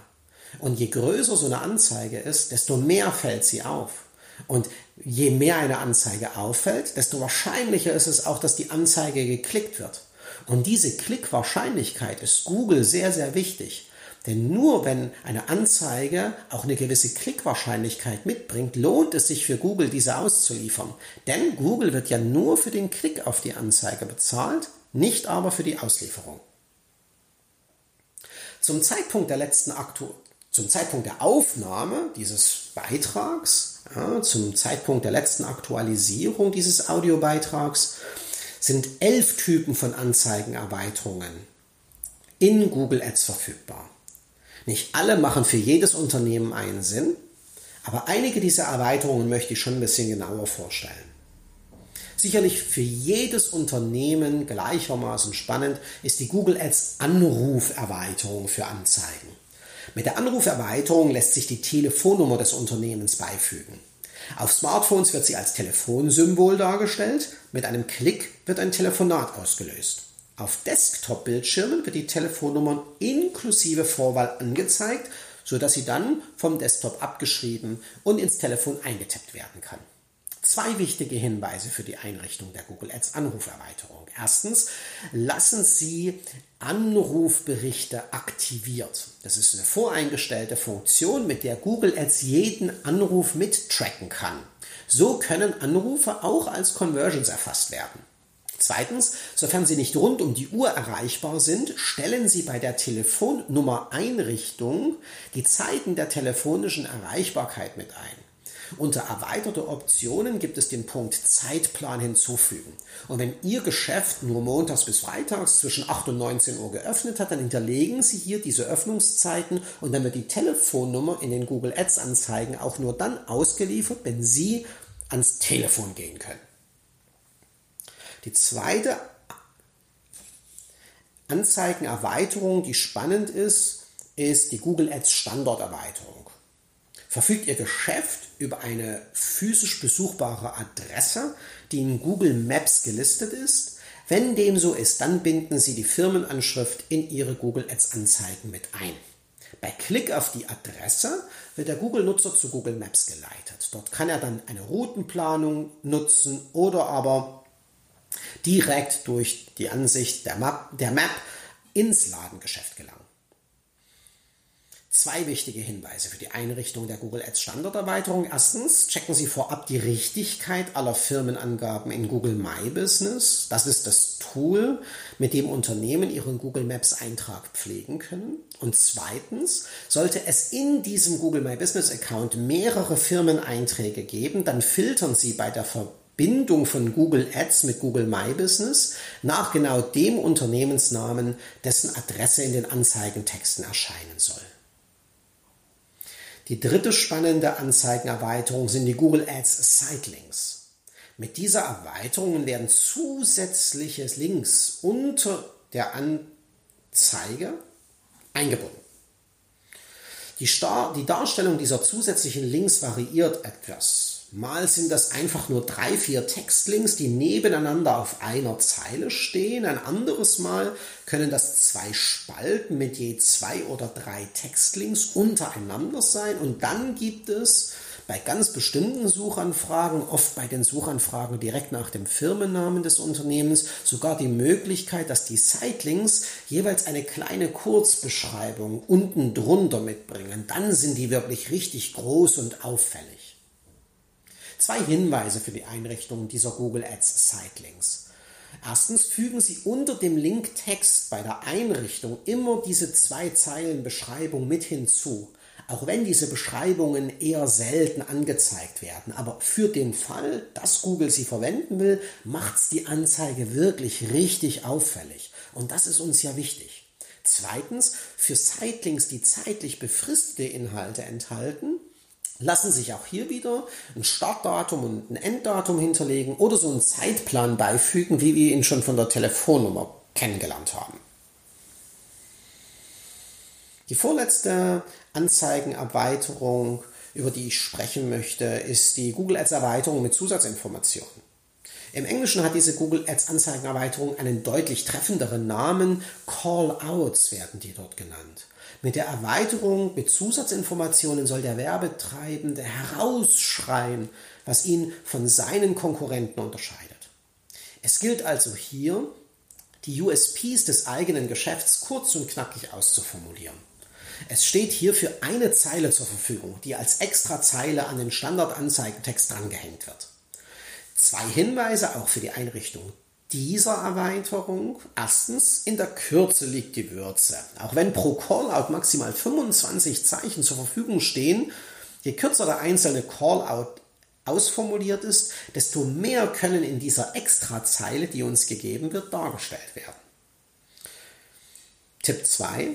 Und je größer so eine Anzeige ist, desto mehr fällt sie auf. Und je mehr eine Anzeige auffällt, desto wahrscheinlicher ist es auch, dass die Anzeige geklickt wird. Und diese Klickwahrscheinlichkeit ist Google sehr, sehr wichtig. Denn nur wenn eine Anzeige auch eine gewisse Klickwahrscheinlichkeit mitbringt, lohnt es sich für Google, diese auszuliefern. Denn Google wird ja nur für den Klick auf die Anzeige bezahlt, nicht aber für die Auslieferung. Zum Zeitpunkt der letzten Aktu zum Zeitpunkt der Aufnahme dieses Beitrags, ja, zum Zeitpunkt der letzten Aktualisierung dieses Audiobeitrags, sind elf Typen von Anzeigenerweiterungen in Google Ads verfügbar. Nicht alle machen für jedes Unternehmen einen Sinn, aber einige dieser Erweiterungen möchte ich schon ein bisschen genauer vorstellen. Sicherlich für jedes Unternehmen gleichermaßen spannend ist die Google Ads Anruferweiterung für Anzeigen. Mit der Anruferweiterung lässt sich die Telefonnummer des Unternehmens beifügen. Auf Smartphones wird sie als Telefonsymbol dargestellt. Mit einem Klick wird ein Telefonat ausgelöst. Auf Desktop-Bildschirmen wird die Telefonnummer inklusive Vorwahl angezeigt, sodass sie dann vom Desktop abgeschrieben und ins Telefon eingetippt werden kann. Zwei wichtige Hinweise für die Einrichtung der Google Ads Anruferweiterung. Erstens, lassen Sie Anrufberichte aktiviert. Das ist eine voreingestellte Funktion, mit der Google Ads jeden Anruf mittracken kann. So können Anrufe auch als Conversions erfasst werden. Zweitens, sofern Sie nicht rund um die Uhr erreichbar sind, stellen Sie bei der Telefonnummer-Einrichtung die Zeiten der telefonischen Erreichbarkeit mit ein. Unter erweiterte Optionen gibt es den Punkt Zeitplan hinzufügen. Und wenn Ihr Geschäft nur montags bis freitags zwischen 8 und 19 Uhr geöffnet hat, dann hinterlegen Sie hier diese Öffnungszeiten und dann wird die Telefonnummer in den Google Ads Anzeigen auch nur dann ausgeliefert, wenn Sie ans Telefon gehen können. Die zweite Anzeigenerweiterung, die spannend ist, ist die Google Ads Standorterweiterung. Verfügt Ihr Geschäft über eine physisch besuchbare Adresse, die in Google Maps gelistet ist? Wenn dem so ist, dann binden Sie die Firmenanschrift in Ihre Google Ads Anzeigen mit ein. Bei Klick auf die Adresse wird der Google-Nutzer zu Google Maps geleitet. Dort kann er dann eine Routenplanung nutzen oder aber direkt durch die Ansicht der Map, der Map ins Ladengeschäft gelangen. Zwei wichtige Hinweise für die Einrichtung der Google Ads Standorterweiterung. Erstens, checken Sie vorab die Richtigkeit aller Firmenangaben in Google My Business. Das ist das Tool, mit dem Unternehmen ihren Google Maps Eintrag pflegen können. Und zweitens, sollte es in diesem Google My Business Account mehrere Firmeneinträge geben, dann filtern Sie bei der Verbindung Bindung von Google Ads mit Google My Business nach genau dem Unternehmensnamen, dessen Adresse in den Anzeigentexten erscheinen soll. Die dritte spannende Anzeigenerweiterung sind die Google Ads Sitelinks. Mit dieser Erweiterung werden zusätzliche Links unter der Anzeige eingebunden. Die, die Darstellung dieser zusätzlichen Links variiert etwas Mal sind das einfach nur drei, vier Textlinks, die nebeneinander auf einer Zeile stehen. Ein anderes Mal können das zwei Spalten mit je zwei oder drei Textlinks untereinander sein. Und dann gibt es bei ganz bestimmten Suchanfragen, oft bei den Suchanfragen direkt nach dem Firmennamen des Unternehmens, sogar die Möglichkeit, dass die Sitelinks jeweils eine kleine Kurzbeschreibung unten drunter mitbringen. Dann sind die wirklich richtig groß und auffällig. Zwei Hinweise für die Einrichtung dieser Google Ads Sitelinks. Erstens fügen Sie unter dem Linktext bei der Einrichtung immer diese zwei Zeilen Beschreibung mit hinzu. Auch wenn diese Beschreibungen eher selten angezeigt werden. Aber für den Fall, dass Google sie verwenden will, macht es die Anzeige wirklich richtig auffällig. Und das ist uns ja wichtig. Zweitens, für Sitelinks, die zeitlich befristete Inhalte enthalten, lassen sich auch hier wieder ein Startdatum und ein Enddatum hinterlegen oder so einen Zeitplan beifügen, wie wir ihn schon von der Telefonnummer kennengelernt haben. Die vorletzte Anzeigenerweiterung, über die ich sprechen möchte, ist die Google Ads Erweiterung mit Zusatzinformationen. Im Englischen hat diese Google Ads Anzeigenerweiterung einen deutlich treffenderen Namen. Call-outs werden die dort genannt. Mit der Erweiterung mit Zusatzinformationen soll der Werbetreibende herausschreien, was ihn von seinen Konkurrenten unterscheidet. Es gilt also hier, die USPs des eigenen Geschäfts kurz und knackig auszuformulieren. Es steht hier für eine Zeile zur Verfügung, die als extra Zeile an den Standardanzeigentext drangehängt wird. Zwei Hinweise auch für die Einrichtung dieser Erweiterung. Erstens, in der Kürze liegt die Würze. Auch wenn pro Callout maximal 25 Zeichen zur Verfügung stehen, je kürzer der einzelne Callout ausformuliert ist, desto mehr können in dieser Extrazeile, die uns gegeben wird, dargestellt werden. Tipp 2.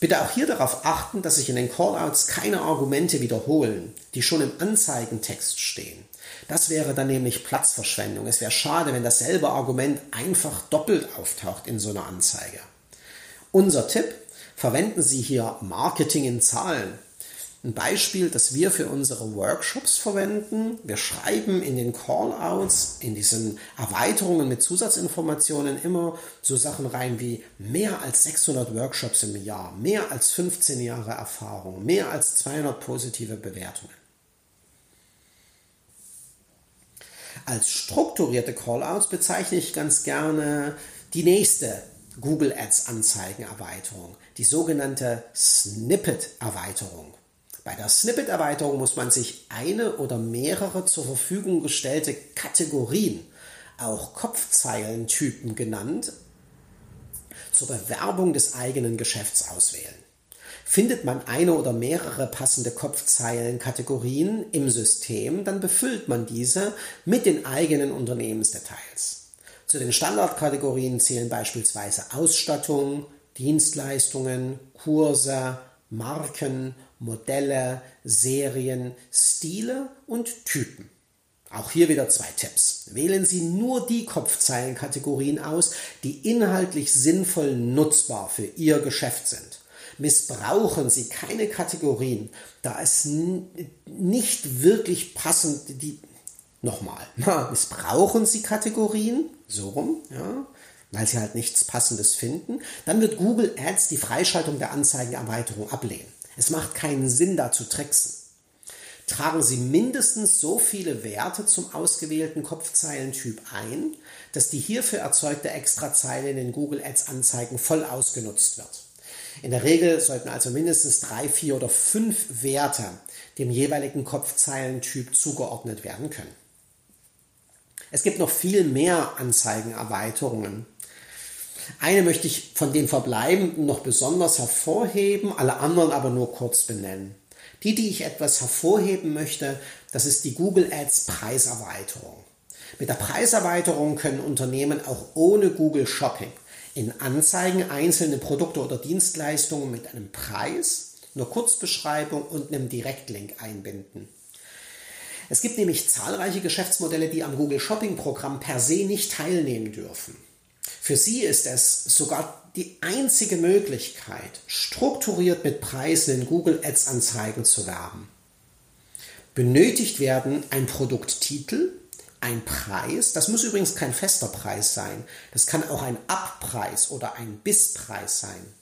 Bitte auch hier darauf achten, dass sich in den Callouts keine Argumente wiederholen, die schon im Anzeigentext stehen. Das wäre dann nämlich Platzverschwendung. Es wäre schade, wenn dasselbe Argument einfach doppelt auftaucht in so einer Anzeige. Unser Tipp, verwenden Sie hier Marketing in Zahlen. Ein Beispiel, das wir für unsere Workshops verwenden. Wir schreiben in den Callouts, in diesen Erweiterungen mit Zusatzinformationen immer so Sachen rein wie mehr als 600 Workshops im Jahr, mehr als 15 Jahre Erfahrung, mehr als 200 positive Bewertungen. Als strukturierte Callouts bezeichne ich ganz gerne die nächste Google Ads Anzeigenerweiterung, die sogenannte Snippet-Erweiterung. Bei der Snippet-Erweiterung muss man sich eine oder mehrere zur Verfügung gestellte Kategorien, auch Kopfzeilentypen genannt, zur Bewerbung des eigenen Geschäfts auswählen. Findet man eine oder mehrere passende Kopfzeilenkategorien im System, dann befüllt man diese mit den eigenen Unternehmensdetails. Zu den Standardkategorien zählen beispielsweise Ausstattung, Dienstleistungen, Kurse, Marken, Modelle, Serien, Stile und Typen. Auch hier wieder zwei Tipps. Wählen Sie nur die Kopfzeilenkategorien aus, die inhaltlich sinnvoll nutzbar für Ihr Geschäft sind. Missbrauchen Sie keine Kategorien, da es nicht wirklich passend die nochmal missbrauchen Sie Kategorien so rum, ja, weil Sie halt nichts Passendes finden, dann wird Google Ads die Freischaltung der Anzeigenerweiterung ablehnen. Es macht keinen Sinn, da zu tricksen. Tragen Sie mindestens so viele Werte zum ausgewählten Kopfzeilentyp ein, dass die hierfür erzeugte Extrazeile in den Google Ads Anzeigen voll ausgenutzt wird. In der Regel sollten also mindestens drei, vier oder fünf Werte dem jeweiligen Kopfzeilentyp zugeordnet werden können. Es gibt noch viel mehr Anzeigenerweiterungen. Eine möchte ich von den verbleibenden noch besonders hervorheben, alle anderen aber nur kurz benennen. Die, die ich etwas hervorheben möchte, das ist die Google Ads Preiserweiterung. Mit der Preiserweiterung können Unternehmen auch ohne Google Shopping in Anzeigen einzelne Produkte oder Dienstleistungen mit einem Preis, einer Kurzbeschreibung und einem Direktlink einbinden. Es gibt nämlich zahlreiche Geschäftsmodelle, die am Google Shopping Programm per se nicht teilnehmen dürfen. Für sie ist es sogar die einzige Möglichkeit, strukturiert mit Preisen in Google Ads Anzeigen zu werben. Benötigt werden ein Produkttitel, ein Preis, das muss übrigens kein fester Preis sein, das kann auch ein Abpreis oder ein Bisspreis sein.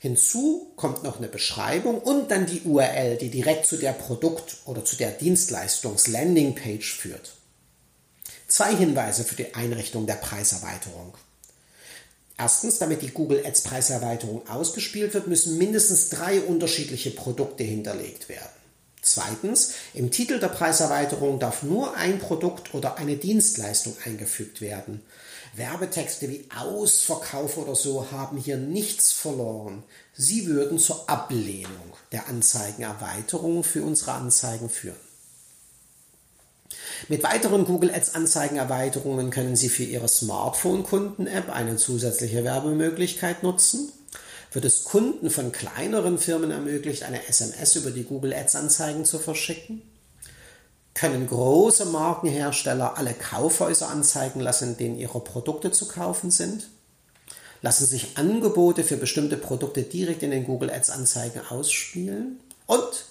Hinzu kommt noch eine Beschreibung und dann die URL, die direkt zu der Produkt- oder zu der Dienstleistungs-Landingpage führt. Zwei Hinweise für die Einrichtung der Preiserweiterung. Erstens, damit die Google Ads Preiserweiterung ausgespielt wird, müssen mindestens drei unterschiedliche Produkte hinterlegt werden. Zweitens, im Titel der Preiserweiterung darf nur ein Produkt oder eine Dienstleistung eingefügt werden. Werbetexte wie Ausverkauf oder so haben hier nichts verloren. Sie würden zur Ablehnung der Anzeigenerweiterung für unsere Anzeigen führen. Mit weiteren Google Ads Anzeigenerweiterungen können Sie für Ihre Smartphone-Kunden-App eine zusätzliche Werbemöglichkeit nutzen. Wird es Kunden von kleineren Firmen ermöglicht, eine SMS über die Google Ads Anzeigen zu verschicken? Können große Markenhersteller alle Kaufhäuser anzeigen lassen, in denen ihre Produkte zu kaufen sind? Lassen sich Angebote für bestimmte Produkte direkt in den Google Ads Anzeigen ausspielen? Und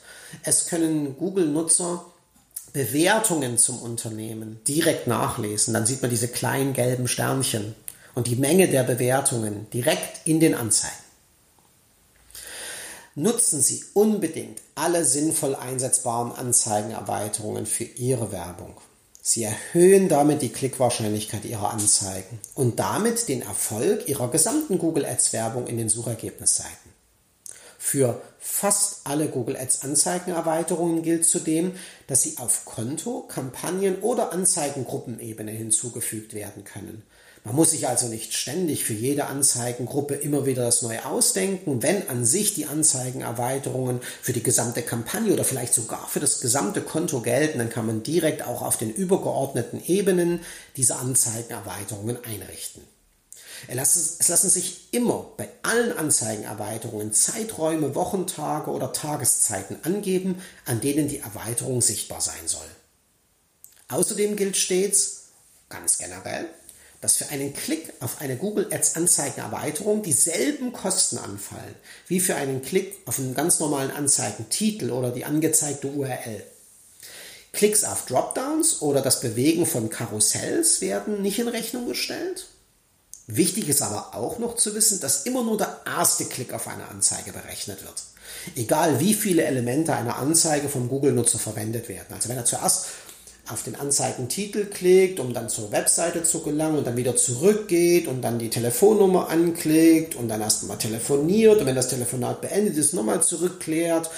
es können Google-Nutzer Bewertungen zum Unternehmen direkt nachlesen. Dann sieht man diese kleinen gelben Sternchen und die Menge der Bewertungen direkt in den Anzeigen. Nutzen Sie unbedingt alle sinnvoll einsetzbaren Anzeigenerweiterungen für Ihre Werbung. Sie erhöhen damit die Klickwahrscheinlichkeit Ihrer Anzeigen und damit den Erfolg Ihrer gesamten Google Ads Werbung in den Suchergebnisseiten. Für fast alle Google Ads Anzeigenerweiterungen gilt zudem, dass sie auf Konto, Kampagnen oder Anzeigengruppenebene hinzugefügt werden können. Man muss sich also nicht ständig für jede Anzeigengruppe immer wieder das Neue ausdenken. Wenn an sich die Anzeigenerweiterungen für die gesamte Kampagne oder vielleicht sogar für das gesamte Konto gelten, dann kann man direkt auch auf den übergeordneten Ebenen diese Anzeigenerweiterungen einrichten. Es lassen sich immer bei allen Anzeigenerweiterungen Zeiträume, Wochentage oder Tageszeiten angeben, an denen die Erweiterung sichtbar sein soll. Außerdem gilt stets, ganz generell, dass für einen Klick auf eine Google Ads Anzeigenerweiterung dieselben Kosten anfallen wie für einen Klick auf einen ganz normalen Anzeigentitel oder die angezeigte URL. Klicks auf Dropdowns oder das Bewegen von Karussells werden nicht in Rechnung gestellt Wichtig ist aber auch noch zu wissen, dass immer nur der erste Klick auf eine Anzeige berechnet wird. Egal wie viele Elemente einer Anzeige vom Google-Nutzer verwendet werden. Also wenn er zuerst auf den Anzeigentitel klickt, um dann zur Webseite zu gelangen und dann wieder zurückgeht und dann die Telefonnummer anklickt und dann erstmal telefoniert und wenn das Telefonat beendet ist, nochmal zurückklärt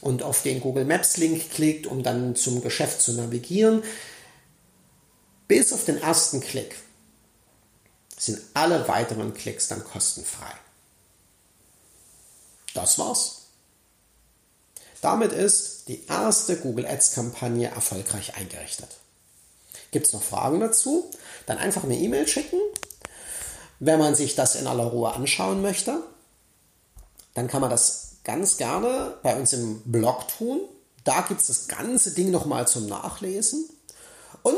und auf den Google Maps Link klickt, um dann zum Geschäft zu navigieren. Bis auf den ersten Klick sind alle weiteren Klicks dann kostenfrei. Das war's. Damit ist die erste Google Ads Kampagne erfolgreich eingerichtet. Gibt es noch Fragen dazu? Dann einfach eine E-Mail schicken. Wenn man sich das in aller Ruhe anschauen möchte, dann kann man das ganz gerne bei uns im Blog tun. Da gibt es das ganze Ding nochmal zum Nachlesen. Und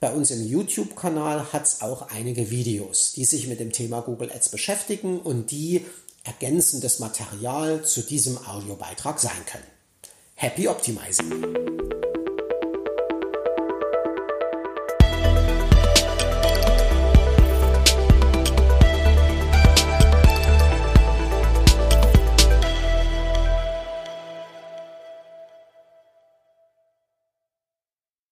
bei uns im YouTube-Kanal hat es auch einige Videos, die sich mit dem Thema Google Ads beschäftigen und die ergänzendes Material zu diesem Audiobeitrag sein können. happy optimizing.